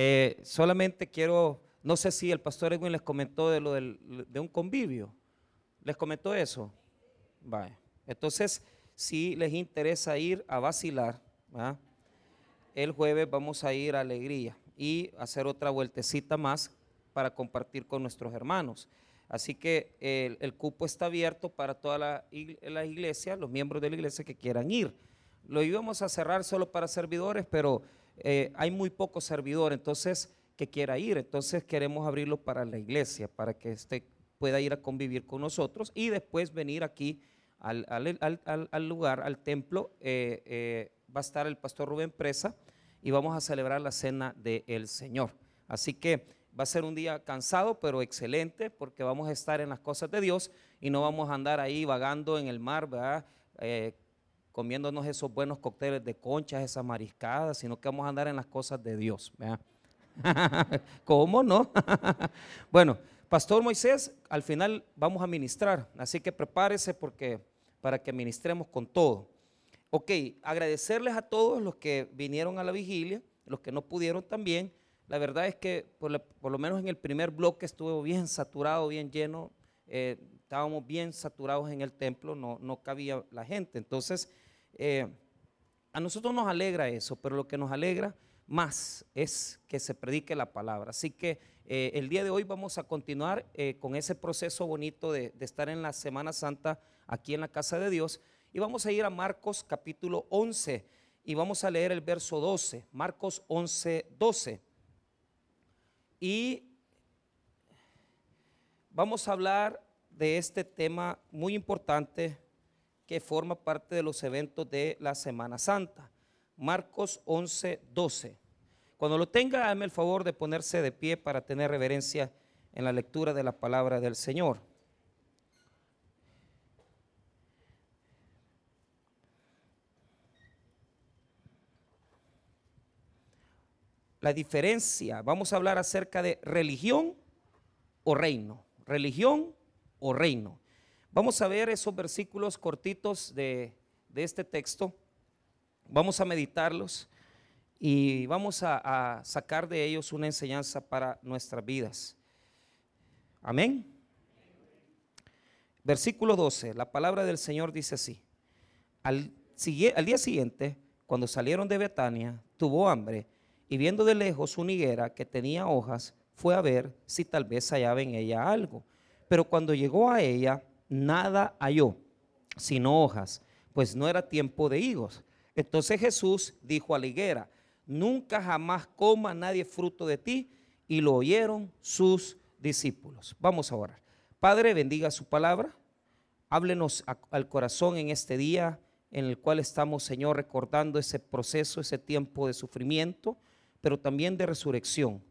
Eh, solamente quiero, no sé si el pastor Edwin les comentó de lo de un convivio. ¿Les comentó eso? Vale. Entonces, si les interesa ir a vacilar, el jueves vamos a ir a Alegría y hacer otra vueltecita más para compartir con nuestros hermanos. Así que el, cupo está abierto para toda la, la, iglesia, los miembros de la iglesia que quieran ir. Lo íbamos a cerrar solo para servidores, pero eh, hay muy pocos servidores, entonces que quiera ir. Entonces queremos abrirlo para la iglesia, para que este pueda ir a convivir con nosotros y después venir aquí al, lugar, al templo. Eh, eh, va a estar el pastor Rubén Presa y vamos a celebrar la cena del Señor. Así que va a ser un día cansado, pero excelente, porque vamos a estar en las cosas de Dios y no vamos a andar ahí vagando en el mar, ¿verdad? Comiéndonos esos buenos cócteles de conchas, esas mariscadas, sino que vamos a andar en las cosas de Dios. ¿Cómo no? bueno, Pastor Moisés, al final vamos a ministrar, así que prepárese porque para que ministremos con todo. Ok, agradecerles a todos los que vinieron a la vigilia, los que no pudieron también. La verdad es que por, lo menos en el primer bloque estuvo bien saturado, bien lleno. Eh, estábamos bien saturados en el templo, no, no cabía la gente. Entonces, eh, a nosotros nos alegra eso, pero lo que nos alegra más es que se predique la palabra. Así que eh, el día de hoy vamos a continuar eh, con ese proceso bonito de, estar en la Semana Santa aquí en la casa de Dios. Y vamos a ir a Marcos capítulo 11 y vamos a leer el verso 12, Marcos 11, 12. Y vamos a hablar de este tema muy importante que forma parte de los eventos de la Semana Santa. Marcos 11, 12. Cuando lo tenga, hágame el favor de ponerse de pie para tener reverencia en la lectura de la palabra del Señor. La diferencia, vamos a hablar acerca de religión o reino. Religión o reino. Vamos a ver esos versículos cortitos de, este texto. Vamos a meditarlos y vamos a, sacar de ellos una enseñanza para nuestras vidas. Amén. Versículo 12, la palabra del Señor dice así. Al, al, día siguiente, cuando salieron de Betania, tuvo hambre y viendo de lejos una higuera que tenía hojas, fue a ver si tal vez hallaba en ella algo. Pero cuando llegó a ella, nada halló, sino hojas, pues no era tiempo de higos. Entonces Jesús dijo a la higuera, nunca jamás coma nadie fruto de ti. Y lo oyeron sus discípulos. Vamos a orar. Padre, bendiga su palabra. Háblenos al corazón en este día en el cual estamos, Señor, recordando ese proceso, ese tiempo de sufrimiento, pero también de resurrección.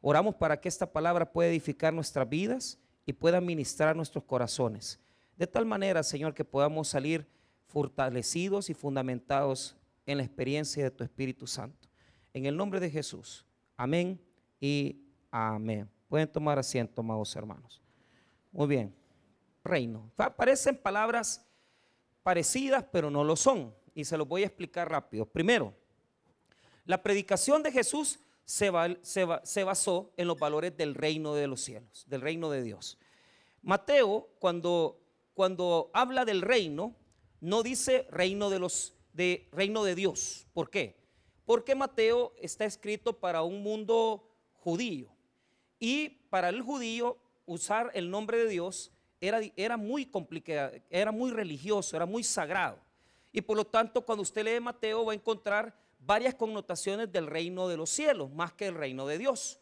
Oramos para que esta palabra pueda edificar nuestras vidas y pueda ministrar nuestros corazones. De tal manera, Señor, que podamos salir fortalecidos y fundamentados en la experiencia de tu Espíritu Santo. En el nombre de Jesús. Amén y amén. Pueden tomar asiento, amados hermanos. Muy bien. Reino. Parecen palabras parecidas, pero no lo son. Y se los voy a explicar rápido. Primero, la predicación de Jesús se, basó en los valores del reino de los cielos, del reino de Dios. Mateo, cuando, cuando habla del reino, no dice reino de los de reino de Dios. ¿Por qué? Porque Mateo está escrito para un mundo judío. Y para el judío usar el nombre de Dios era, era muy complicado, era muy religioso, era muy sagrado. Y por lo tanto, cuando usted lee Mateo va a encontrar varias connotaciones del reino de los cielos, más que el reino de Dios.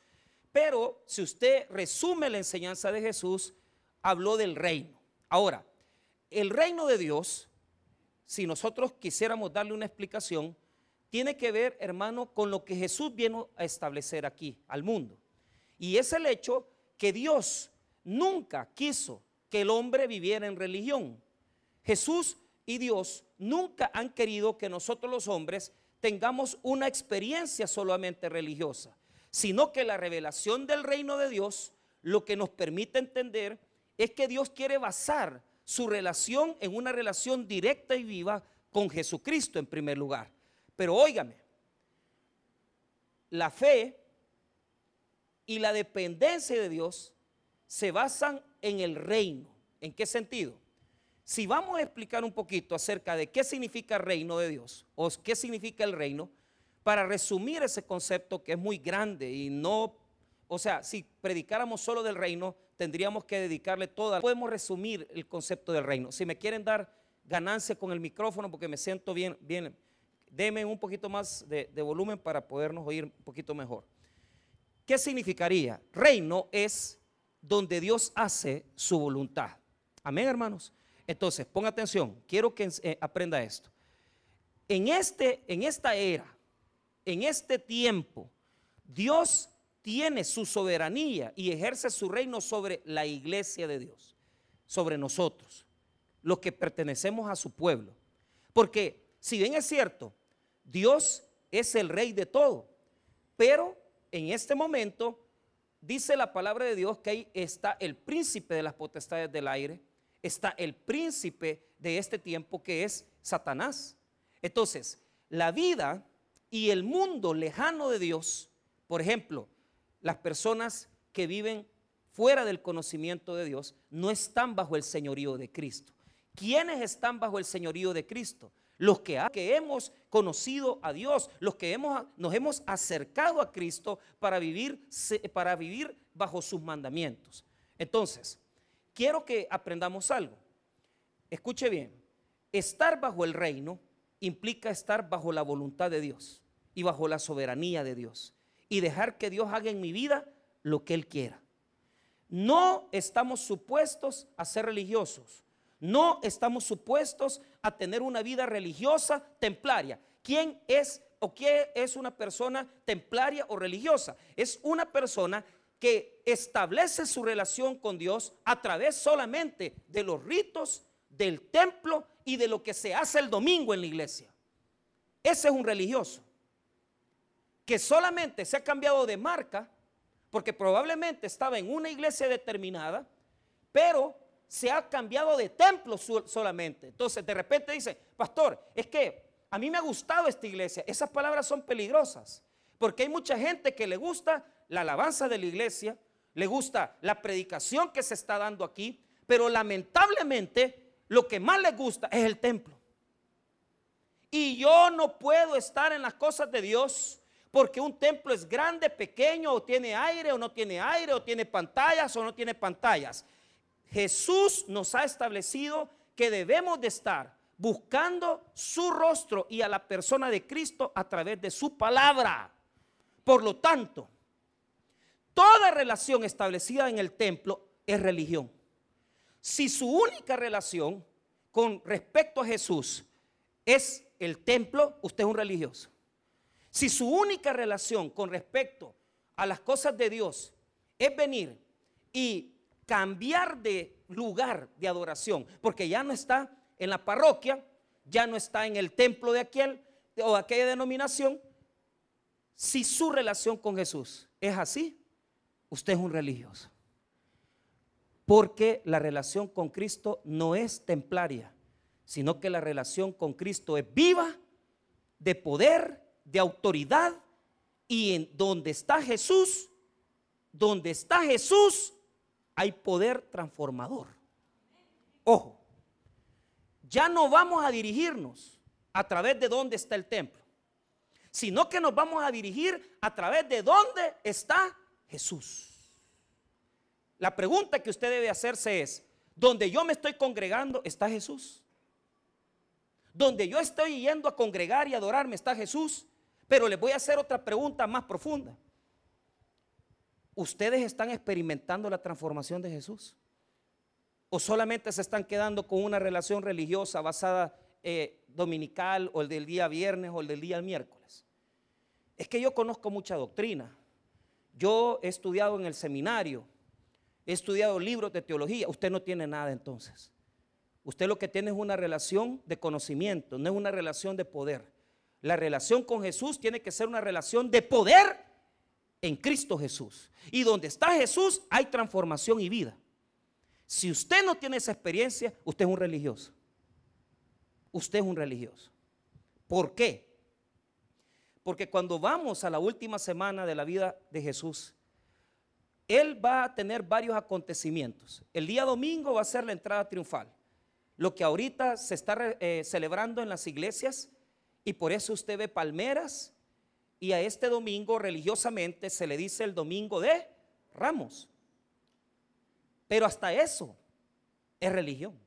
Pero si usted resume la enseñanza de Jesús, habló del reino. Ahora, el reino de Dios, si nosotros quisiéramos darle una explicación, tiene que ver, hermano, con lo que Jesús vino a establecer aquí, al mundo. Y es el hecho que Dios nunca quiso que el hombre viviera en religión. Jesús y Dios nunca han querido que nosotros los hombres tengamos una experiencia solamente religiosa, sino que la revelación del reino de Dios lo que nos permite entender es que Dios quiere basar su relación en una relación directa y viva con Jesucristo en primer lugar. Pero óigame, la fe y la dependencia de Dios se basan en el reino. ¿En qué sentido? Si vamos a explicar un poquito acerca de qué significa reino de Dios o qué significa el reino, para resumir ese concepto que es muy grande y no, o sea, si predicáramos solo del reino, tendríamos que dedicarle toda. Podemos resumir el concepto del reino. Si me quieren dar ganancia con el micrófono porque me siento bien, bien, denme un poquito más de, de volumen para podernos oír un poquito mejor. ¿Qué significaría? Reino es donde Dios hace su voluntad. Amén, hermanos. Entonces, ponga atención, quiero que eh, aprenda esto. En, este, en esta era, en este tiempo, Dios tiene su soberanía y ejerce su reino sobre la iglesia de Dios, sobre nosotros, los que pertenecemos a su pueblo. Porque si bien es cierto, Dios es el rey de todo, pero en este momento dice la palabra de Dios que ahí está el príncipe de las potestades del aire, está el príncipe de este tiempo que es Satanás. Entonces, la vida y el mundo lejano de Dios, por ejemplo, las personas que viven fuera del conocimiento de Dios, no están bajo el señorío de Cristo. ¿Quiénes están bajo el señorío de Cristo? Los que, que hemos conocido a Dios, los que hemos, nos hemos acercado a Cristo para vivir, para vivir bajo sus mandamientos. Entonces, quiero que aprendamos algo. Escuche bien, estar bajo el reino implica estar bajo la voluntad de Dios y bajo la soberanía de Dios y dejar que Dios haga en mi vida lo que Él quiera. No estamos supuestos a ser religiosos. No estamos supuestos a tener una vida religiosa templaria. ¿Quién es o qué es una persona templaria o religiosa? Es una persona que establece su relación con Dios a través solamente de los ritos, del templo y de lo que se hace el domingo en la iglesia. Ese es un religioso que solamente se ha cambiado de marca porque probablemente estaba en una iglesia determinada, pero se ha cambiado de templo solamente. Entonces de repente dice, pastor, es que a mí me ha gustado esta iglesia. Esas palabras son peligrosas, porque hay mucha gente que le gusta la alabanza de la iglesia, le gusta la predicación que se está dando aquí, pero lamentablemente lo que más le gusta es el templo. Y yo no puedo estar en las cosas de Dios porque un templo es grande, pequeño, o tiene aire o no tiene aire, o tiene pantallas o no tiene pantallas. Jesús nos ha establecido que debemos de estar buscando su rostro y a la persona de Cristo a través de su palabra. Por lo tanto, toda relación establecida en el templo es religión. Si su única relación con respecto a Jesús es el templo, usted es un religioso. Si su única relación con respecto a las cosas de Dios es venir y cambiar de lugar de adoración, porque ya no está en la parroquia, ya no está en el templo de aquel o aquella denominación, si su relación con Jesús es así, usted es un religioso. Porque la relación con Cristo no es templaria, sino que la relación con Cristo es viva, de poder de autoridad y en donde está Jesús, donde está Jesús, hay poder transformador. Ojo, ya no vamos a dirigirnos a través de dónde está el templo, sino que nos vamos a dirigir a través de dónde está Jesús. La pregunta que usted debe hacerse es, ¿dónde yo me estoy congregando está Jesús? Donde yo estoy yendo a congregar y adorarme está Jesús. Pero les voy a hacer otra pregunta más profunda. ¿Ustedes están experimentando la transformación de Jesús? ¿O solamente se están quedando con una relación religiosa basada eh, dominical o el del día viernes o el del día miércoles? Es que yo conozco mucha doctrina. Yo he estudiado en el seminario, he estudiado libros de teología. Usted no tiene nada entonces. Usted lo que tiene es una relación de conocimiento, no es una relación de poder. La relación con Jesús tiene que ser una relación de poder en Cristo Jesús. Y donde está Jesús hay transformación y vida. Si usted no tiene esa experiencia, usted es un religioso. Usted es un religioso. ¿Por qué? Porque cuando vamos a la última semana de la vida de Jesús, él va a tener varios acontecimientos. El día domingo va a ser la entrada triunfal, lo que ahorita se está eh, celebrando en las iglesias y por eso usted ve palmeras y a este domingo religiosamente se le dice el domingo de ramos. Pero hasta eso es religión.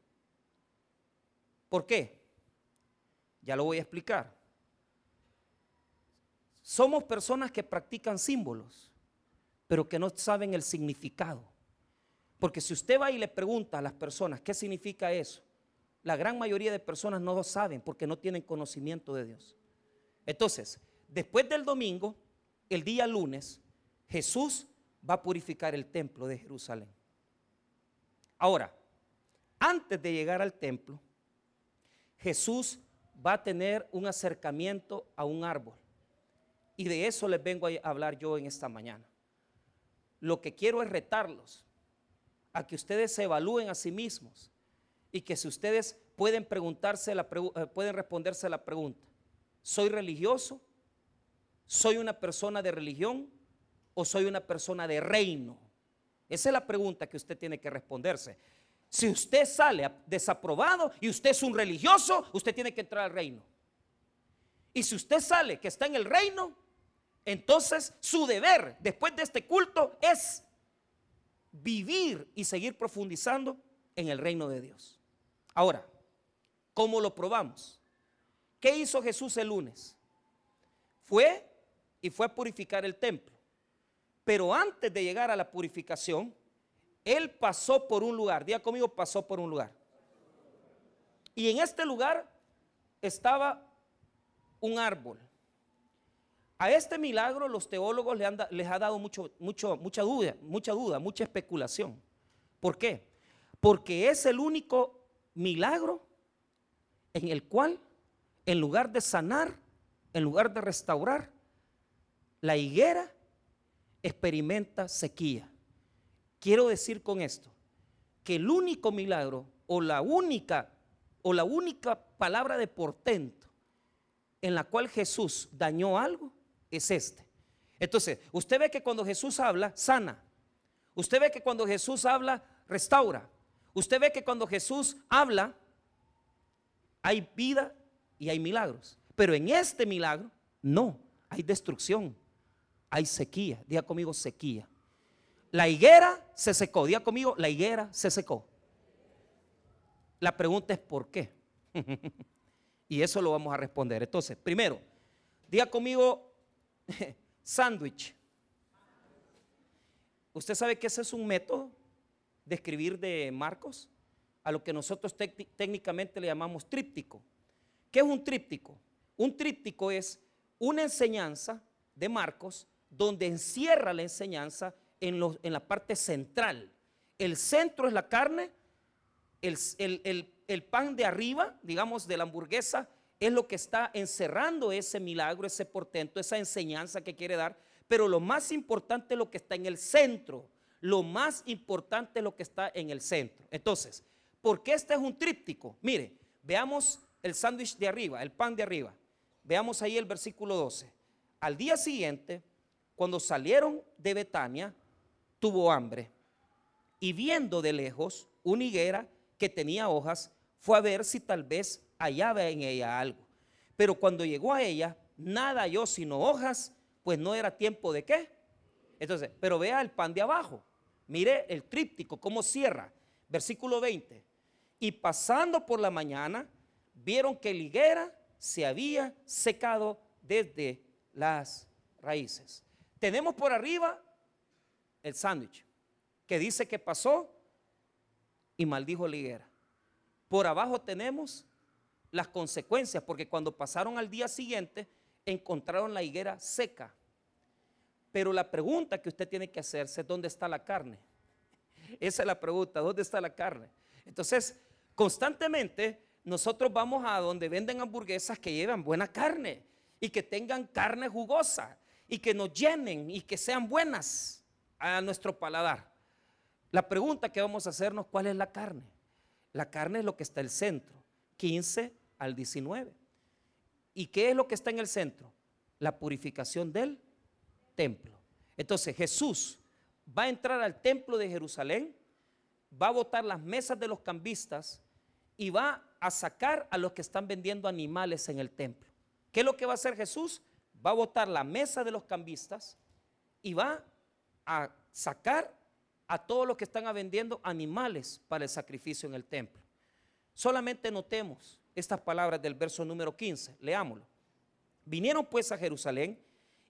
¿Por qué? Ya lo voy a explicar. Somos personas que practican símbolos pero que no saben el significado. Porque si usted va y le pregunta a las personas qué significa eso, la gran mayoría de personas no lo saben porque no tienen conocimiento de Dios. Entonces, después del domingo, el día lunes, Jesús va a purificar el templo de Jerusalén. Ahora, antes de llegar al templo, Jesús va a tener un acercamiento a un árbol. Y de eso les vengo a hablar yo en esta mañana lo que quiero es retarlos a que ustedes se evalúen a sí mismos y que si ustedes pueden preguntarse la eh, pueden responderse a la pregunta, ¿soy religioso? ¿Soy una persona de religión o soy una persona de reino? Esa es la pregunta que usted tiene que responderse. Si usted sale desaprobado y usted es un religioso, usted tiene que entrar al reino. Y si usted sale que está en el reino, entonces su deber después de este culto es vivir y seguir profundizando en el reino de Dios. Ahora, ¿cómo lo probamos? ¿Qué hizo Jesús el lunes? Fue y fue a purificar el templo. Pero antes de llegar a la purificación, él pasó por un lugar. Día conmigo, pasó por un lugar. Y en este lugar estaba un árbol. A este milagro los teólogos les, han, les ha dado mucho, mucho, mucha duda, mucha duda, mucha especulación. ¿Por qué? Porque es el único milagro en el cual, en lugar de sanar, en lugar de restaurar, la higuera experimenta sequía. Quiero decir con esto que el único milagro o la única o la única palabra de portento en la cual Jesús dañó algo es este. Entonces, usted ve que cuando Jesús habla, sana. Usted ve que cuando Jesús habla, restaura. Usted ve que cuando Jesús habla, hay vida y hay milagros. Pero en este milagro, no, hay destrucción, hay sequía. Diga conmigo sequía. La higuera se secó. Diga conmigo, la higuera se secó. La pregunta es ¿por qué? y eso lo vamos a responder. Entonces, primero, diga conmigo sándwich. ¿Usted sabe que ese es un método de escribir de Marcos? A lo que nosotros técnicamente le llamamos tríptico. ¿Qué es un tríptico? Un tríptico es una enseñanza de Marcos donde encierra la enseñanza en, la parte central. El centro es la carne, el pan de arriba, digamos, de la hamburguesa, es lo que está encerrando ese milagro, ese portento, esa enseñanza que quiere dar. Pero lo más importante es lo que está en el centro. Lo más importante es lo que está en el centro. Entonces, ¿por qué este es un tríptico? Mire, veamos el sándwich de arriba, el pan de arriba. Veamos ahí el versículo 12. Al día siguiente, cuando salieron de Betania, tuvo hambre. Y viendo de lejos una higuera que tenía hojas, fue a ver si tal vez hallaba en ella algo. Pero cuando llegó a ella, nada halló sino hojas, pues no era tiempo de qué. Entonces, pero vea el pan de abajo. Mire el tríptico, cómo cierra. Versículo 20. Y pasando por la mañana, vieron que la higuera se había secado desde las raíces. Tenemos por arriba el sándwich, que dice que pasó y maldijo la higuera. Por abajo tenemos las consecuencias, porque cuando pasaron al día siguiente, encontraron la higuera seca. Pero la pregunta que usted tiene que hacerse es, ¿dónde está la carne? Esa es la pregunta, ¿dónde está la carne? Entonces, constantemente nosotros vamos a donde venden hamburguesas que llevan buena carne y que tengan carne jugosa y que nos llenen y que sean buenas a nuestro paladar. La pregunta que vamos a hacernos, ¿cuál es la carne? La carne es lo que está en el centro. 15 al 19. ¿Y qué es lo que está en el centro? La purificación del templo. Entonces Jesús va a entrar al templo de Jerusalén, va a botar las mesas de los cambistas y va a sacar a los que están vendiendo animales en el templo. ¿Qué es lo que va a hacer Jesús? Va a botar la mesa de los cambistas y va a sacar a todos los que están vendiendo animales para el sacrificio en el templo. Solamente notemos estas palabras del verso número 15, leámoslo. Vinieron pues a Jerusalén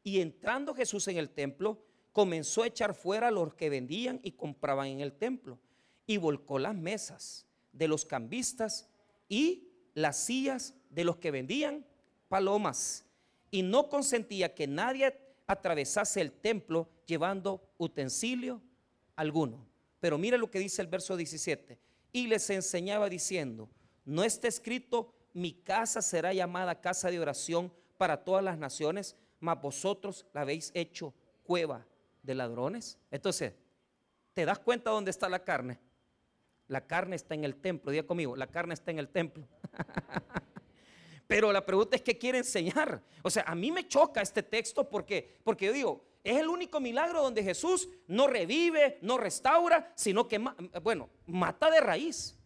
y entrando Jesús en el templo, comenzó a echar fuera a los que vendían y compraban en el templo y volcó las mesas de los cambistas y las sillas de los que vendían palomas y no consentía que nadie atravesase el templo llevando utensilio alguno. Pero mire lo que dice el verso 17. Y les enseñaba diciendo, no está escrito, mi casa será llamada casa de oración para todas las naciones, mas vosotros la habéis hecho cueva de ladrones. Entonces, ¿te das cuenta dónde está la carne? La carne está en el templo, diga conmigo, la carne está en el templo. Pero la pregunta es qué quiere enseñar. O sea, a mí me choca este texto porque, porque yo digo, es el único milagro donde Jesús no revive, no restaura, sino que, bueno, mata de raíz.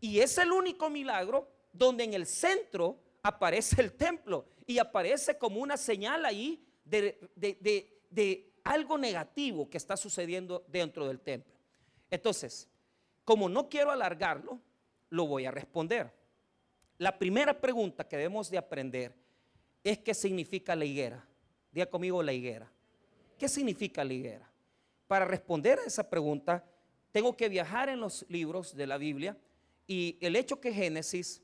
Y es el único milagro donde en el centro aparece el templo y aparece como una señal ahí de, de algo negativo que está sucediendo dentro del templo. Entonces, como no quiero alargarlo, lo voy a responder. La primera pregunta que debemos de aprender es qué significa la higuera. Diga conmigo la higuera. ¿Qué significa la higuera? Para responder a esa pregunta, tengo que viajar en los libros de la Biblia y el hecho que Génesis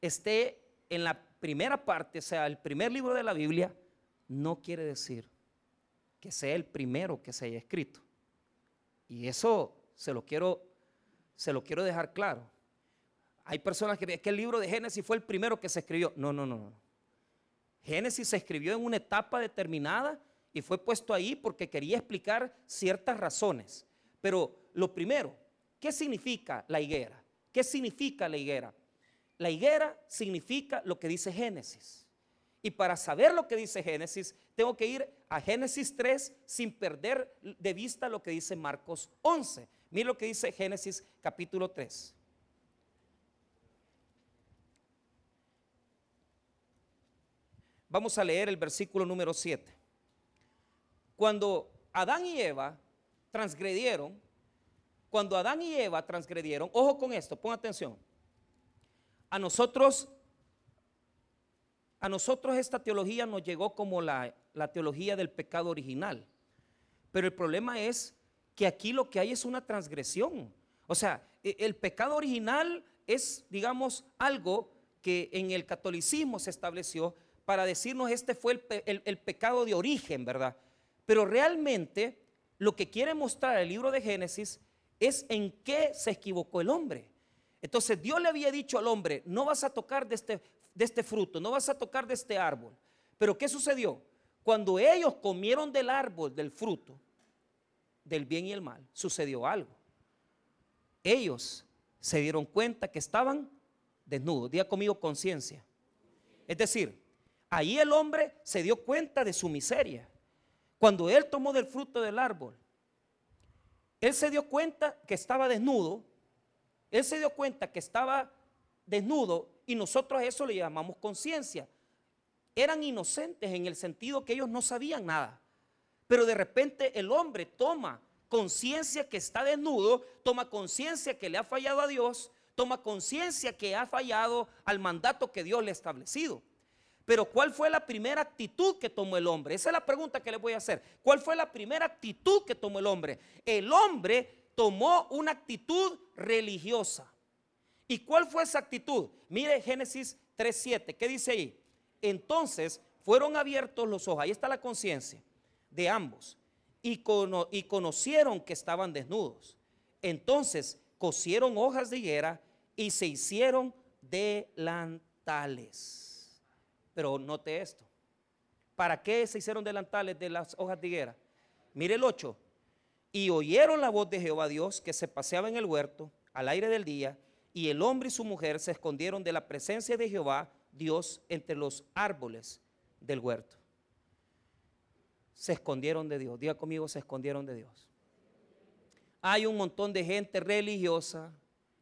esté en la primera parte, sea, el primer libro de la Biblia, no quiere decir que sea el primero que se haya escrito. Y eso se lo quiero, se lo quiero dejar claro. Hay personas que que el libro de Génesis fue el primero que se escribió. No, no, no. Génesis se escribió en una etapa determinada y fue puesto ahí porque quería explicar ciertas razones. Pero lo primero, ¿qué significa la higuera? ¿Qué significa la higuera? La higuera significa lo que dice Génesis. Y para saber lo que dice Génesis, tengo que ir a Génesis 3 sin perder de vista lo que dice Marcos 11. Mira lo que dice Génesis capítulo 3. Vamos a leer el versículo número 7. Cuando Adán y Eva transgredieron, cuando Adán y Eva transgredieron, ojo con esto, pon atención. A nosotros, a nosotros esta teología nos llegó como la, la teología del pecado original. Pero el problema es que aquí lo que hay es una transgresión. O sea, e, el pecado original es, digamos, algo que en el catolicismo se estableció para decirnos este fue el, pecado de origen, ¿verdad? Pero realmente lo que quiere mostrar el libro de Génesis es en qué se equivocó el hombre. Entonces Dios le había dicho al hombre, no vas a tocar de este, de este fruto, no vas a tocar de este árbol. Pero ¿qué sucedió? Cuando ellos comieron del árbol, del fruto, del bien y el mal, sucedió algo. Ellos se dieron cuenta que estaban desnudos. Diga conmigo conciencia. Es decir, Ahí el hombre se dio cuenta de su miseria. Cuando él tomó del fruto del árbol, él se dio cuenta que estaba desnudo. Él se dio cuenta que estaba desnudo y nosotros a eso le llamamos conciencia. Eran inocentes en el sentido que ellos no sabían nada. Pero de repente el hombre toma conciencia que está desnudo, toma conciencia que le ha fallado a Dios, toma conciencia que ha fallado al mandato que Dios le ha establecido. Pero ¿cuál fue la primera actitud que tomó el hombre? Esa es la pregunta que le voy a hacer. ¿Cuál fue la primera actitud que tomó el hombre? El hombre tomó una actitud religiosa. ¿Y cuál fue esa actitud? Mire Génesis 3.7. ¿Qué dice ahí? Entonces fueron abiertos los ojos. Ahí está la conciencia de ambos. Y, y conocieron que estaban desnudos. Entonces cosieron hojas de higuera y se hicieron delantales. Pero note esto. ¿Para qué se hicieron delantales de las hojas de higuera? Mire el 8. Y oyeron la voz de Jehová Dios que se paseaba en el huerto al aire del día, y el hombre y su mujer se escondieron de la presencia de Jehová Dios entre los árboles del huerto. se escondieron de Dios. Diga conmigo, se escondieron de Dios. Hay un montón de gente religiosa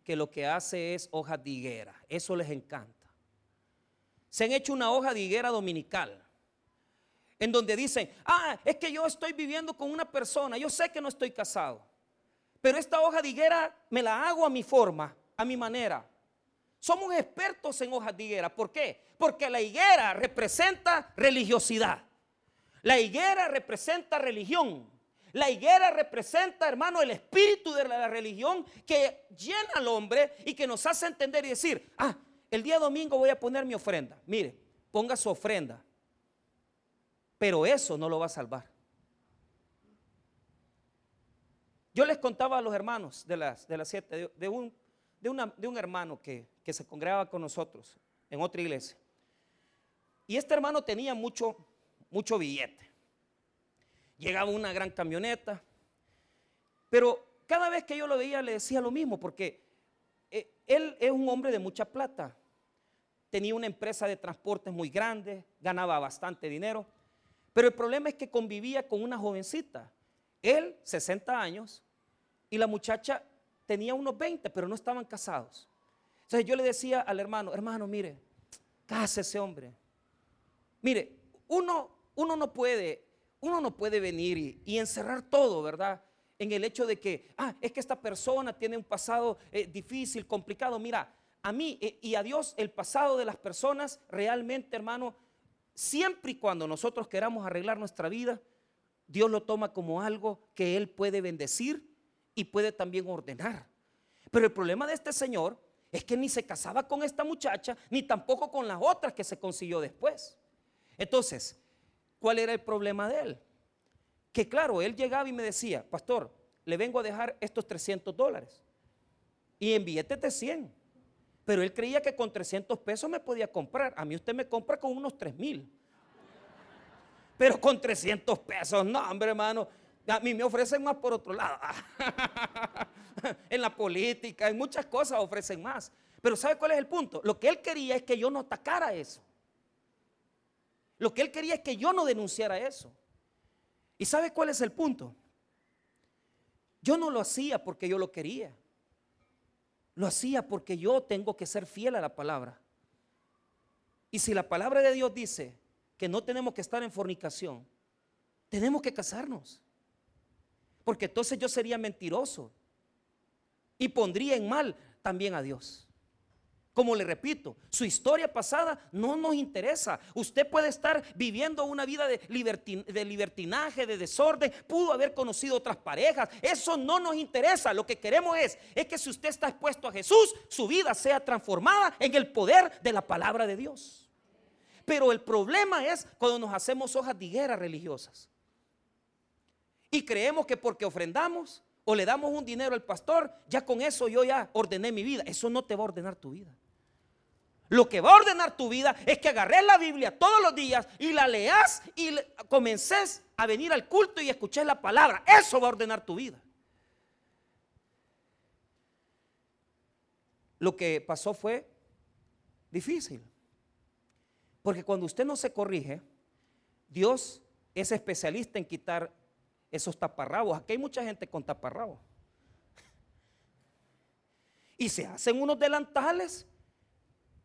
que lo que hace es hojas de higuera. Eso les encanta. Se han hecho una hoja de higuera dominical. En donde dicen, ah, es que yo estoy viviendo con una persona, yo sé que no estoy casado, pero esta hoja de higuera me la hago a mi forma, a mi manera. Somos expertos en hojas de higuera. ¿Por qué? Porque la higuera representa religiosidad. La higuera representa religión. La higuera representa, hermano, el espíritu de la religión que llena al hombre y que nos hace entender y decir, ah, el día domingo voy a poner mi ofrenda. Mire, ponga su ofrenda. Pero eso no lo va a salvar. Yo les contaba a los hermanos de las, de las siete, de, un, de, de un hermano que, que se congregaba con nosotros en otra iglesia. Y este hermano tenía mucho, mucho billete. Llegaba una gran camioneta. Pero cada vez que yo lo veía le decía lo mismo, porque eh, él es un hombre de mucha plata. Tenía una empresa de transportes muy grande, ganaba bastante dinero. Pero el problema es que convivía con una jovencita. Él, 60 años, y la muchacha tenía unos 20, pero no estaban casados. Entonces yo le decía al hermano, hermano, mire, ese hombre. Mire, uno, uno no puede, uno no puede venir y, encerrar todo, ¿verdad? En el hecho de que, ah, es que esta persona tiene un pasado eh, difícil, complicado. Mira, a mí y a Dios el pasado de las personas realmente, hermano, siempre y cuando nosotros queramos arreglar nuestra vida, Dios lo toma como algo que Él puede bendecir y puede también ordenar. Pero el problema de este señor es que ni se casaba con esta muchacha, ni tampoco con las otras que se consiguió después. Entonces, ¿cuál era el problema de él? Que claro, él llegaba y me decía, pastor, le vengo a dejar estos 300 dólares. Y en billetes de 100. Pero él creía que con 300 pesos me podía comprar. A mí usted me compra con unos 3 mil. Pero con 300 pesos, no, hombre, hermano. A mí me ofrecen más por otro lado. en la política, en muchas cosas ofrecen más. Pero ¿sabe cuál es el punto? Lo que él quería es que yo no atacara eso. Lo que él quería es que yo no denunciara eso. ¿Y sabe cuál es el punto? Yo no lo hacía porque yo lo quería. Lo hacía porque yo tengo que ser fiel a la palabra. Y si la palabra de Dios dice que no tenemos que estar en fornicación, tenemos que casarnos. Porque entonces yo sería mentiroso y pondría en mal también a Dios. Como le repito, su historia pasada no nos interesa. Usted puede estar viviendo una vida de, libertinaje, de desorden, pudo haber conocido otras parejas. Eso no nos interesa. Lo que queremos es, es que si usted está expuesto a Jesús, su vida sea transformada en el poder de la palabra de Dios. Pero el problema es cuando nos hacemos hojas de higuera religiosas. Y creemos que porque ofrendamos o le damos un dinero al pastor, ya con eso yo ya ordené mi vida. Eso no te va a ordenar tu vida. Lo que va a ordenar tu vida es que agarres la Biblia todos los días y la leas y comences a venir al culto y escuches la palabra. Eso va a ordenar tu vida. Lo que pasó fue difícil. Porque cuando usted no se corrige, Dios es especialista en quitar esos taparrabos. Aquí hay mucha gente con taparrabos. Y se hacen unos delantales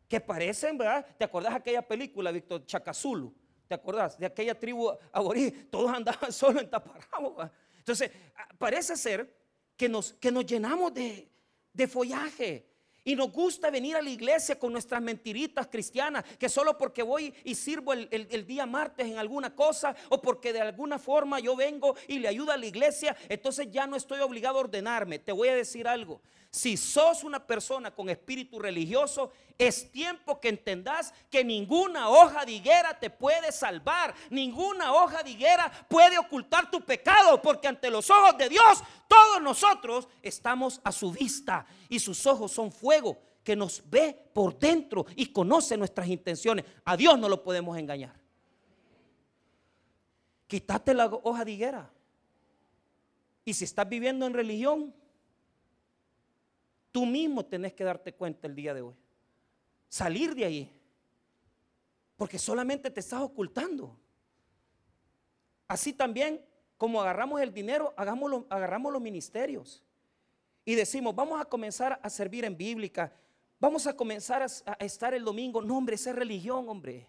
que parecen, ¿verdad? ¿Te acordás de aquella película, Víctor Chacazulu? ¿Te acordás de aquella tribu aborígena? Todos andaban solo en taparrabos. Entonces, ah, parece ser que nos, que nos llenamos de, de follaje, y nos gusta venir a la iglesia con nuestras mentiritas cristianas, que solo porque voy y sirvo el, día martes en alguna cosa, o porque de alguna forma yo vengo y le ayudo a la iglesia, entonces ya no estoy obligado a ordenarme. Te voy a decir algo. Si sos una persona con espíritu religioso, es tiempo que entendas que ninguna hoja de higuera te puede salvar, ninguna hoja de higuera puede ocultar tu pecado, porque ante los ojos de Dios todos nosotros estamos a su vista y sus ojos son fuego que nos ve por dentro y conoce nuestras intenciones. A Dios no lo podemos engañar. Quítate la hoja de higuera. Y si estás viviendo en religión, tú mismo tenés que darte cuenta el día de hoy. Salir de ahí. Porque solamente te estás ocultando. Así también, como agarramos el dinero, agarramos los ministerios. Y decimos, vamos a comenzar a servir en bíblica, vamos a comenzar a, a estar el domingo. No, hombre, esa es religión, hombre.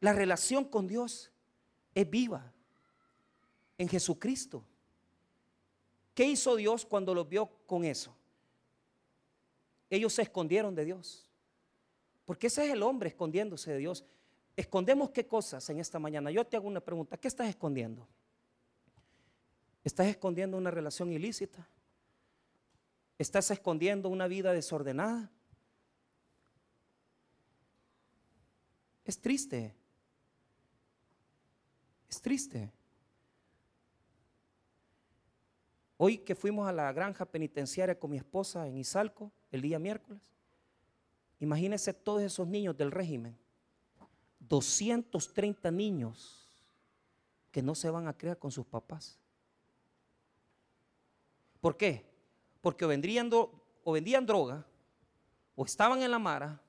La relación con Dios es viva en Jesucristo. ¿Qué hizo Dios cuando los vio con eso? Ellos se escondieron de Dios. Porque ese es el hombre escondiéndose de Dios. ¿Escondemos qué cosas en esta mañana? Yo te hago una pregunta. ¿Qué estás escondiendo? ¿Estás escondiendo una relación ilícita? ¿Estás escondiendo una vida desordenada? Es triste. Es triste. Hoy que fuimos a la granja penitenciaria con mi esposa en Izalco, el día miércoles, imagínense todos esos niños del régimen. 230 niños que no se van a criar con sus papás. ¿Por qué? Porque o vendrían, o vendían droga, o estaban en la mara,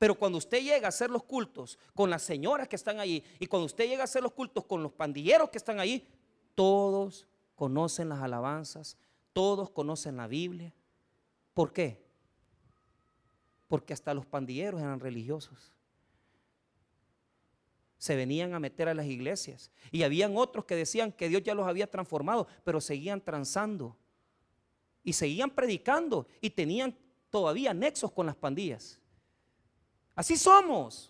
Pero cuando usted llega a hacer los cultos con las señoras que están allí y cuando usted llega a hacer los cultos con los pandilleros que están allí, todos conocen las alabanzas, todos conocen la Biblia. ¿Por qué? Porque hasta los pandilleros eran religiosos. Se venían a meter a las iglesias. Y habían otros que decían que Dios ya los había transformado, pero seguían transando. Y seguían predicando y tenían todavía nexos con las pandillas. Así somos.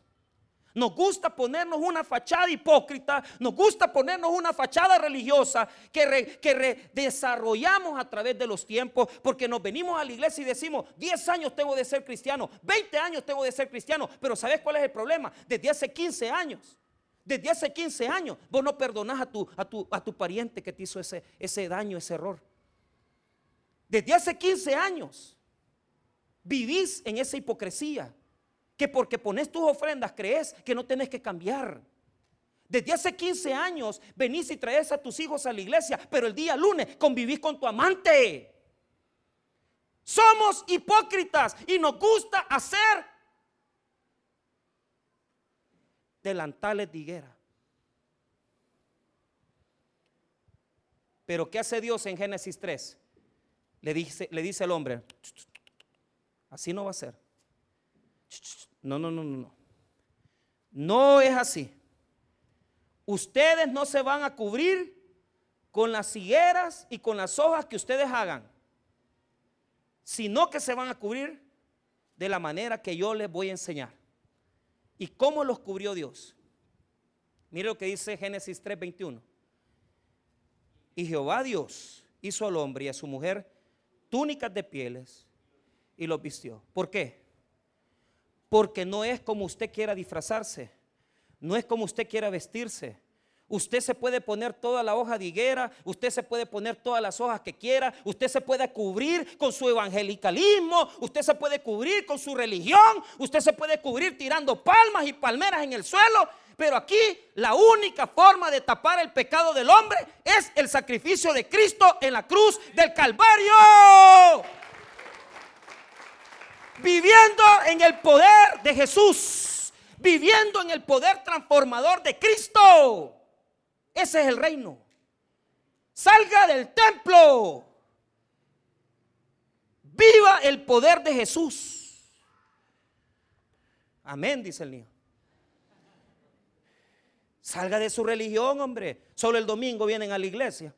Nos gusta ponernos una fachada hipócrita, nos gusta ponernos una fachada religiosa que, que desarrollamos a través de los tiempos, porque nos venimos a la iglesia y decimos, 10 años tengo de ser cristiano, 20 años tengo de ser cristiano, pero ¿sabes cuál es el problema? Desde hace 15 años, desde hace 15 años, vos no perdonás a tu, a tu, a tu pariente que te hizo ese, ese daño, ese error. Desde hace 15 años, vivís en esa hipocresía que porque pones tus ofrendas crees que no tenés que cambiar. Desde hace 15 años venís y traes a tus hijos a la iglesia, pero el día lunes convivís con tu amante. Somos hipócritas y nos gusta hacer delantales de higuera. Pero ¿qué hace Dios en Génesis 3? Le dice, le dice el hombre, así no va a ser. No, no, no, no, no. No es así. Ustedes no se van a cubrir con las higueras y con las hojas que ustedes hagan, sino que se van a cubrir de la manera que yo les voy a enseñar. ¿Y cómo los cubrió Dios? Mire lo que dice Génesis 3:21. Y Jehová Dios hizo al hombre y a su mujer túnicas de pieles y los vistió. ¿Por qué? Porque no es como usted quiera disfrazarse, no es como usted quiera vestirse. Usted se puede poner toda la hoja de higuera, usted se puede poner todas las hojas que quiera, usted se puede cubrir con su evangelicalismo, usted se puede cubrir con su religión, usted se puede cubrir tirando palmas y palmeras en el suelo, pero aquí la única forma de tapar el pecado del hombre es el sacrificio de Cristo en la cruz del Calvario viviendo en el poder de Jesús, viviendo en el poder transformador de Cristo. Ese es el reino. Salga del templo. Viva el poder de Jesús. Amén, dice el niño. Salga de su religión, hombre. Solo el domingo vienen a la iglesia.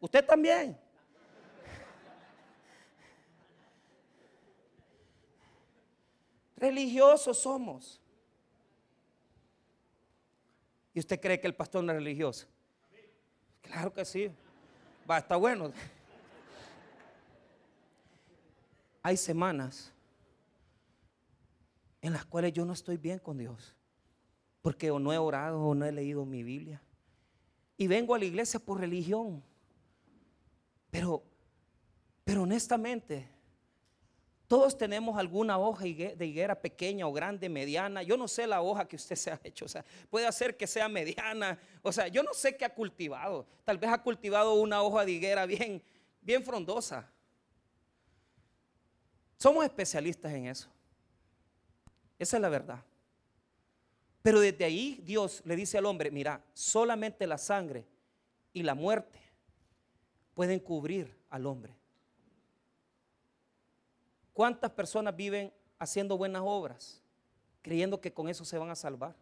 Usted también. Religiosos somos. ¿Y usted cree que el pastor no es religioso? Claro que sí. Va, está bueno. Hay semanas en las cuales yo no estoy bien con Dios. Porque o no he orado o no he leído mi Biblia. Y vengo a la iglesia por religión. Pero, pero honestamente, todos tenemos alguna hoja de higuera pequeña o grande, mediana. Yo no sé la hoja que usted se ha hecho. O sea, puede ser que sea mediana. O sea, yo no sé qué ha cultivado. Tal vez ha cultivado una hoja de higuera bien, bien frondosa. Somos especialistas en eso. Esa es la verdad. Pero desde ahí Dios le dice al hombre, mira, solamente la sangre y la muerte pueden cubrir al hombre. ¿Cuántas personas viven haciendo buenas obras, creyendo que con eso se van a salvar?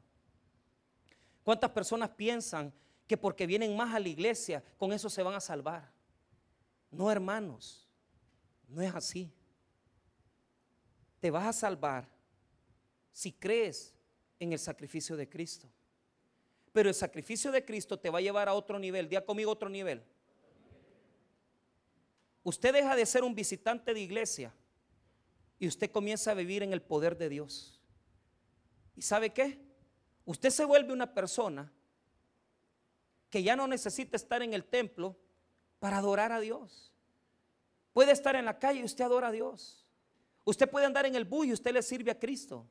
¿Cuántas personas piensan que porque vienen más a la iglesia, con eso se van a salvar? No, hermanos, no es así. Te vas a salvar si crees en el sacrificio de Cristo. Pero el sacrificio de Cristo te va a llevar a otro nivel. Día conmigo otro nivel. Usted deja de ser un visitante de iglesia y usted comienza a vivir en el poder de Dios. ¿Y sabe qué? Usted se vuelve una persona que ya no necesita estar en el templo para adorar a Dios. Puede estar en la calle y usted adora a Dios. Usted puede andar en el bus y usted le sirve a Cristo.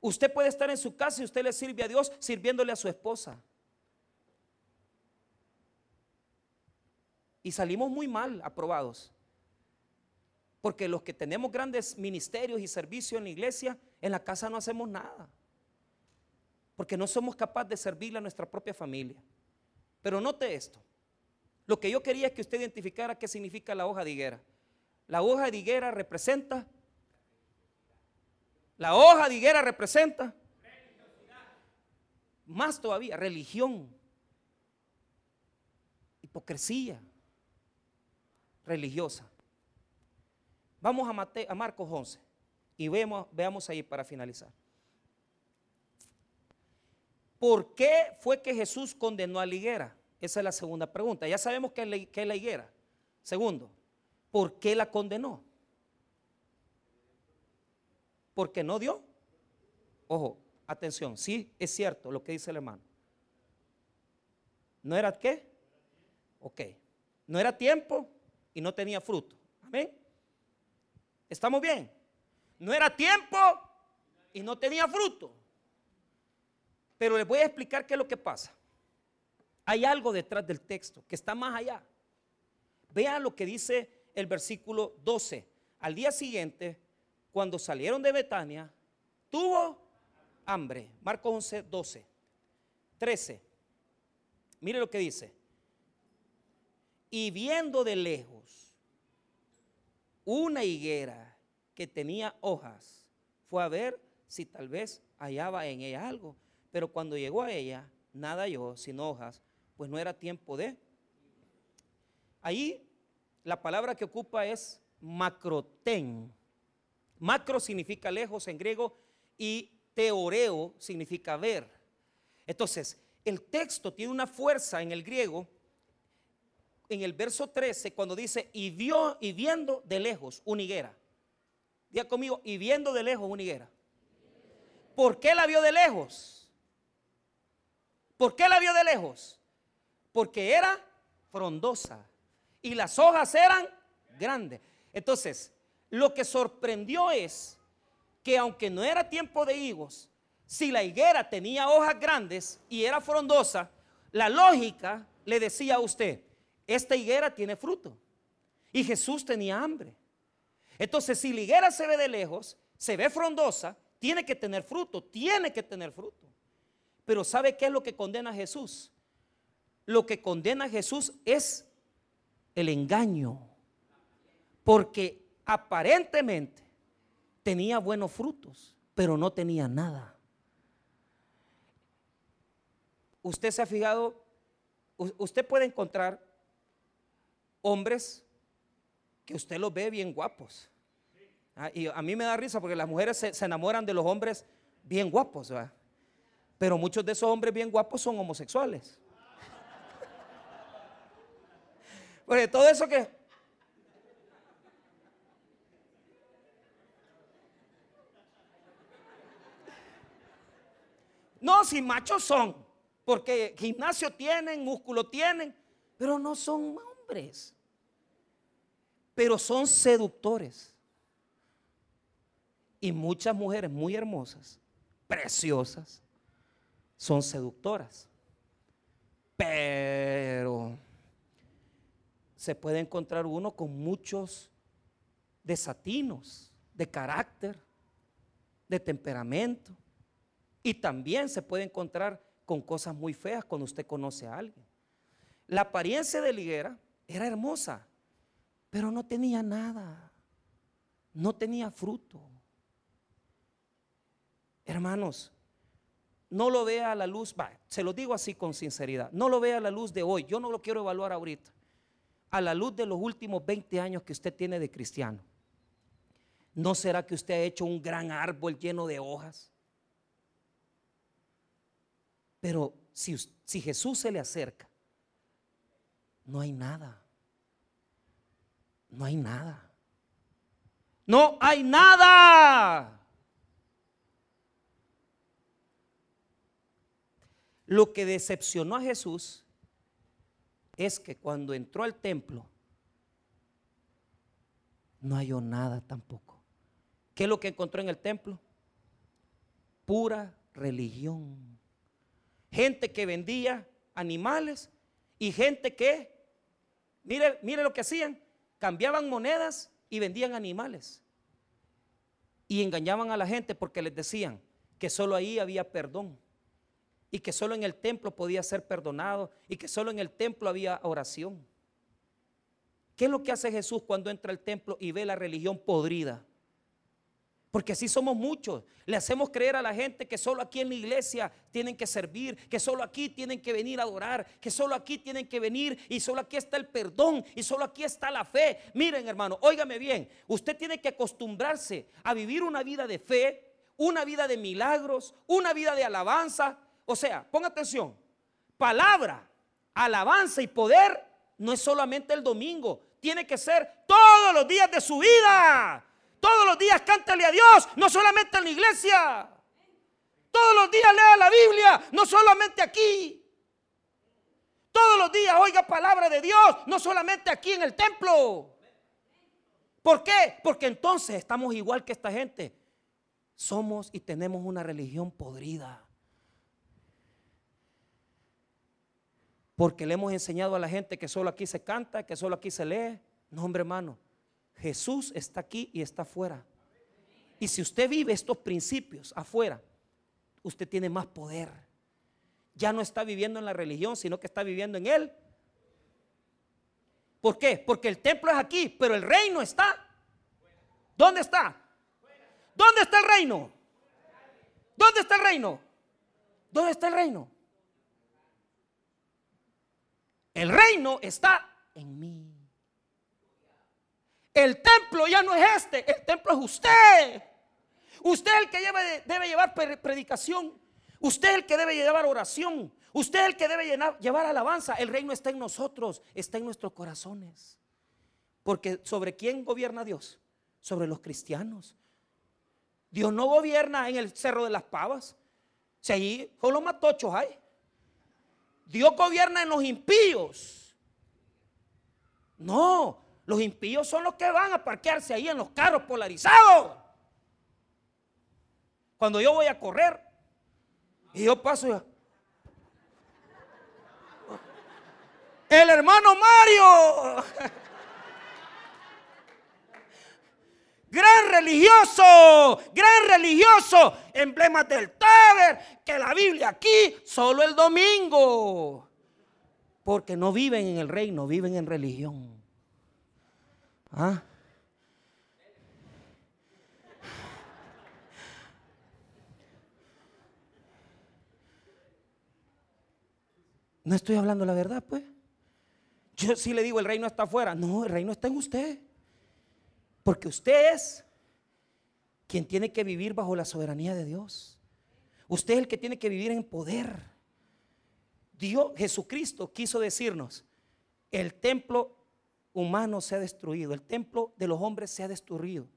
Usted puede estar en su casa y usted le sirve a Dios sirviéndole a su esposa. Y salimos muy mal aprobados. Porque los que tenemos grandes ministerios y servicios en la iglesia, en la casa no hacemos nada. Porque no somos capaces de servirle a nuestra propia familia. Pero note esto. Lo que yo quería es que usted identificara qué significa la hoja de higuera. La hoja de higuera representa la hoja de higuera representa más todavía religión, hipocresía religiosa. Vamos a, a Marcos 11 y vemos, veamos ahí para finalizar. ¿Por qué fue que Jesús condenó a la higuera? Esa es la segunda pregunta. Ya sabemos qué es la higuera. Segundo, ¿por qué la condenó? porque no dio. Ojo, atención, sí es cierto lo que dice el hermano. ¿No era qué? Ok. No era tiempo y no tenía fruto. Amén. ¿Estamos bien? No era tiempo y no tenía fruto. Pero les voy a explicar qué es lo que pasa. Hay algo detrás del texto que está más allá. Vean lo que dice el versículo 12. Al día siguiente, cuando salieron de Betania, tuvo hambre. Marcos 11, 12, 13. Mire lo que dice. Y viendo de lejos una higuera que tenía hojas, fue a ver si tal vez hallaba en ella algo. Pero cuando llegó a ella, nada halló, sin hojas, pues no era tiempo de. Ahí la palabra que ocupa es macroten. Macro significa lejos en griego y teoreo significa ver. Entonces, el texto tiene una fuerza en el griego en el verso 13 cuando dice y vio y viendo de lejos una higuera. Diga conmigo, y viendo de lejos una higuera. ¿Por qué la vio de lejos? ¿Por qué la vio de lejos? Porque era frondosa y las hojas eran grandes. Entonces, lo que sorprendió es que aunque no era tiempo de higos, si la higuera tenía hojas grandes y era frondosa, la lógica le decía a usted, esta higuera tiene fruto. Y Jesús tenía hambre. Entonces, si la higuera se ve de lejos, se ve frondosa, tiene que tener fruto, tiene que tener fruto. Pero ¿sabe qué es lo que condena a Jesús? Lo que condena a Jesús es el engaño. Porque aparentemente tenía buenos frutos, pero no tenía nada. Usted se ha fijado, usted puede encontrar hombres que usted los ve bien guapos. Ah, y a mí me da risa porque las mujeres se, enamoran de los hombres bien guapos, pero muchos de esos hombres bien guapos son homosexuales. Porque todo eso que No, si machos son, porque gimnasio tienen, músculo tienen, pero no son Pero son seductores. Y muchas mujeres muy hermosas, preciosas, son seductoras. Pero se puede encontrar uno con muchos desatinos de carácter, de temperamento Y también se puede encontrar con cosas muy feas cuando usted conoce a alguien. La apariencia de la higuera era hermosa, pero no tenía nada. No tenía fruto. Hermanos, no lo vea a la luz, se lo digo así con sinceridad, no lo vea a la luz de hoy, yo no lo quiero evaluar ahorita, a la luz de los últimos 20 años que usted tiene de cristiano. ¿No será que usted ha hecho un gran árbol lleno de hojas? Pero si, si Jesús se le acerca, no hay nada. No hay nada. No hay nada. Lo que decepcionó a Jesús es que cuando entró al templo no halló nada tampoco. ¿Qué es lo que encontró en el templo? Pura religión. Gente que vendía animales y gente que, mire, mire lo que hacían, cambiaban monedas y vendían animales. Y engañaban a la gente porque les decían que solo ahí había perdón y que solo en el templo podía ser perdonado y que solo en el templo había oración. ¿Qué es lo que hace Jesús cuando entra al templo y ve la religión podrida? Porque así somos muchos. Le hacemos creer a la gente que solo aquí en la iglesia tienen que servir, que solo aquí tienen que venir a adorar, que solo aquí tienen que venir y solo aquí está el perdón y solo aquí está la fe. Miren hermano, óigame bien, usted tiene que acostumbrarse a vivir una vida de fe, una vida de milagros, una vida de alabanza, o sea, ponga atención, palabra, alabanza y poder no es solamente el domingo, tiene que ser todos los días de su vida. Todos los días cántale a Dios, no solamente en la iglesia. Todos los días lea la Biblia, no solamente aquí. Todos los días oiga palabra de Dios, no solamente aquí en el templo. ¿Por qué? Porque entonces estamos igual que esta gente. Somos y tenemos una religión podrida. porque le hemos enseñado a la gente que solo aquí se canta, que solo aquí se lee. No, hombre hermano, Jesús está aquí y está afuera. Y si usted vive estos principios afuera, usted tiene más poder. Ya no está viviendo en la religión, sino que está viviendo en Él. ¿Por qué? Porque el templo es aquí, pero el reino está. ¿Dónde está? ¿Dónde está el reino? ¿Dónde está el reino? ¿Dónde está el reino? El reino está en mí. El templo ya no es este, el templo es usted. Usted es el que debe, llevar predicación. Usted es el que debe llevar oración. Usted es el que debe llevar alabanza. El reino está en nosotros, está en nuestros corazones. Porque ¿sobre quién gobierna Dios? Sobre los cristianos. Dios no gobierna en el Cerro de las Pavas. Si allí solo matochos hay. Dios gobierna en los impíos. No, los impíos son los que van a parquearse ahí en los carros polarizados. Cuando yo voy a correr y yo paso ya. El hermano Mario. gran religioso, gran religioso, emblemas del Taber, que la Biblia aquí, solo el domingo. Porque no viven en el reino, viven en religión. ¿Ah? No estoy hablando la verdad, pues. Yo sí le digo, el reino está afuera. No, el reino está en usted. Porque usted es quien tiene que vivir bajo la soberanía de Dios. Usted es el que tiene que vivir en poder. Dios, Jesucristo quiso decirnos, el templo humano se ha destruido, el templo de los hombres se ha destruido,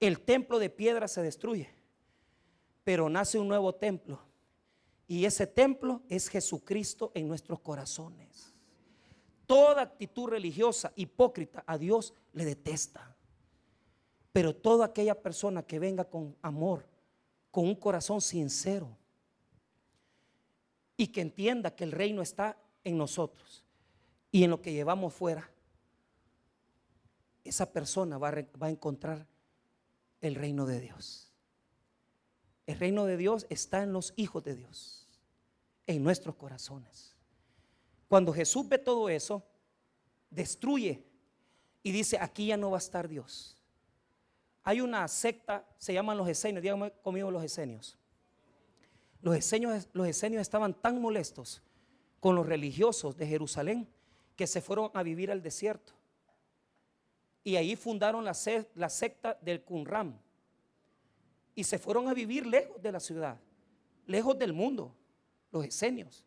el templo de piedra se destruye, pero nace un nuevo templo. Y ese templo es Jesucristo en nuestros corazones. Toda actitud religiosa hipócrita a Dios le detesta. Pero toda aquella persona que venga con amor, con un corazón sincero y que entienda que el reino está en nosotros y en lo que llevamos fuera, esa persona va a, va a encontrar el reino de Dios. El reino de Dios está en los hijos de Dios, en nuestros corazones. Cuando Jesús ve todo eso, destruye y dice, aquí ya no va a estar Dios. Hay una secta, se llaman los esenios, díganme conmigo los esenios. Los esenios, los esenios estaban tan molestos con los religiosos de Jerusalén que se fueron a vivir al desierto. Y ahí fundaron la, la secta del Qumran. Y se fueron a vivir lejos de la ciudad, lejos del mundo, los esenios.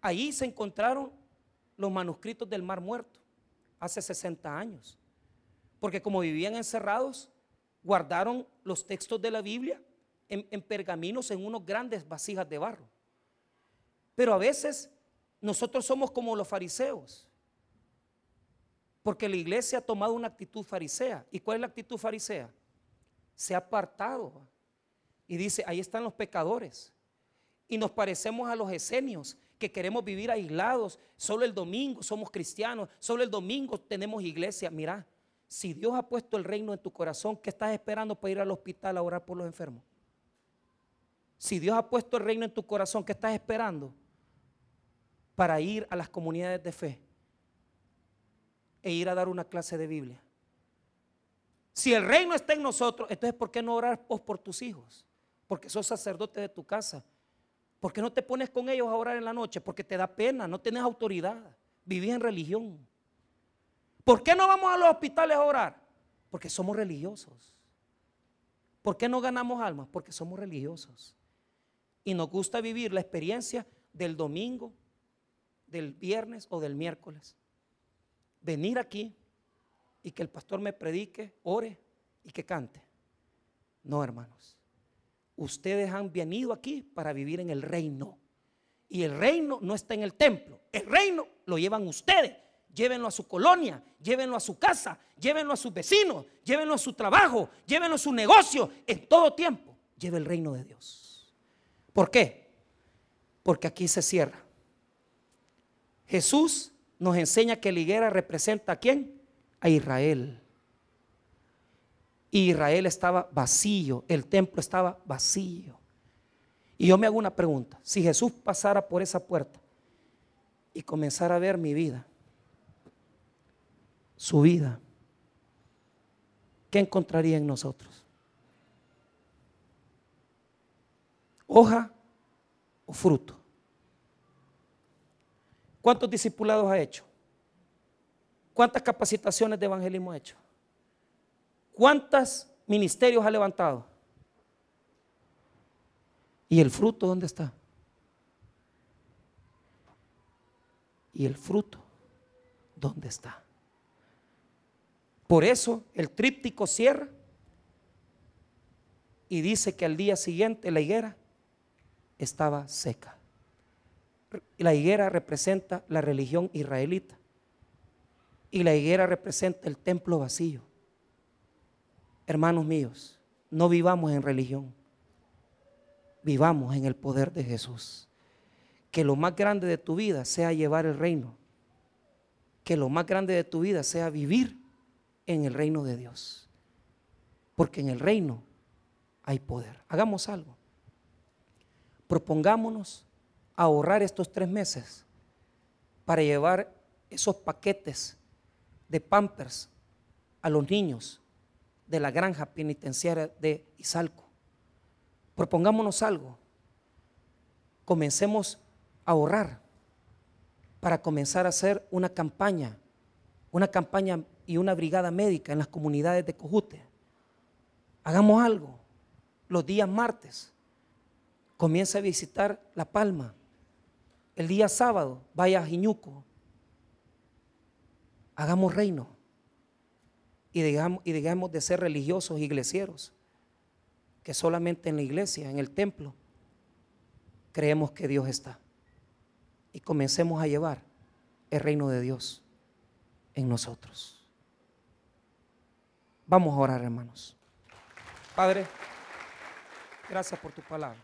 Ahí se encontraron los manuscritos del Mar Muerto hace 60 años. Porque como vivían encerrados, guardaron los textos de la Biblia en, en pergaminos en unos grandes vasijas de barro. Pero a veces nosotros somos como los fariseos. Porque la iglesia ha tomado una actitud farisea. ¿Y cuál es la actitud farisea? Se ha apartado y dice, ahí están los pecadores. Y nos parecemos a los esenios que queremos vivir aislados. Solo el domingo somos cristianos, solo el domingo tenemos iglesia. Mira, si Dios ha puesto el reino en tu corazón, ¿qué estás esperando para ir al hospital a orar por los enfermos? Si Dios ha puesto el reino en tu corazón, ¿qué estás esperando para ir a las comunidades de fe e ir a dar una clase de Biblia? Si el reino está en nosotros, entonces ¿por qué no orar por tus hijos? Porque sos sacerdote de tu casa. ¿Por qué no te pones con ellos a orar en la noche? Porque te da pena, no tienes autoridad, vivís en religión. ¿Por qué no vamos a los hospitales a orar? Porque somos religiosos. ¿Por qué no ganamos almas? Porque somos religiosos. Y nos gusta vivir la experiencia del domingo, del viernes o del miércoles. Venir aquí y que el pastor me predique, ore y que cante. No, hermanos. Ustedes han venido aquí para vivir en el reino. Y el reino no está en el templo. El reino lo llevan ustedes llévenlo a su colonia, llévenlo a su casa, llévenlo a sus vecinos, llévenlo a su trabajo, llévenlo a su negocio, en todo tiempo. Lleve el reino de Dios. ¿Por qué? Porque aquí se cierra. Jesús nos enseña que la higuera representa a quién? A Israel. Y Israel estaba vacío, el templo estaba vacío. Y yo me hago una pregunta, si Jesús pasara por esa puerta y comenzara a ver mi vida, su vida, ¿qué encontraría en nosotros? ¿Hoja o fruto? ¿Cuántos discipulados ha hecho? ¿Cuántas capacitaciones de evangelismo ha hecho? ¿Cuántos ministerios ha levantado? ¿Y el fruto dónde está? ¿Y el fruto dónde está? Por eso el tríptico cierra y dice que al día siguiente la higuera estaba seca. La higuera representa la religión israelita y la higuera representa el templo vacío. Hermanos míos, no vivamos en religión, vivamos en el poder de Jesús. Que lo más grande de tu vida sea llevar el reino. Que lo más grande de tu vida sea vivir en el reino de Dios. Porque en el reino hay poder. Hagamos algo. Propongámonos ahorrar estos tres meses para llevar esos paquetes de pampers a los niños de la granja penitenciaria de Izalco. Propongámonos algo. Comencemos a ahorrar para comenzar a hacer una campaña, una campaña y una brigada médica en las comunidades de Cojute. Hagamos algo. Los días martes, comienza a visitar La Palma. El día sábado, vaya a Jiñuco. Hagamos reino. Y digamos, y de ser religiosos iglesieros, que solamente en la iglesia, en el templo, creemos que Dios está. Y comencemos a llevar el reino de Dios en nosotros. Vamos a orar, hermanos. Padre, gracias por tu palabra.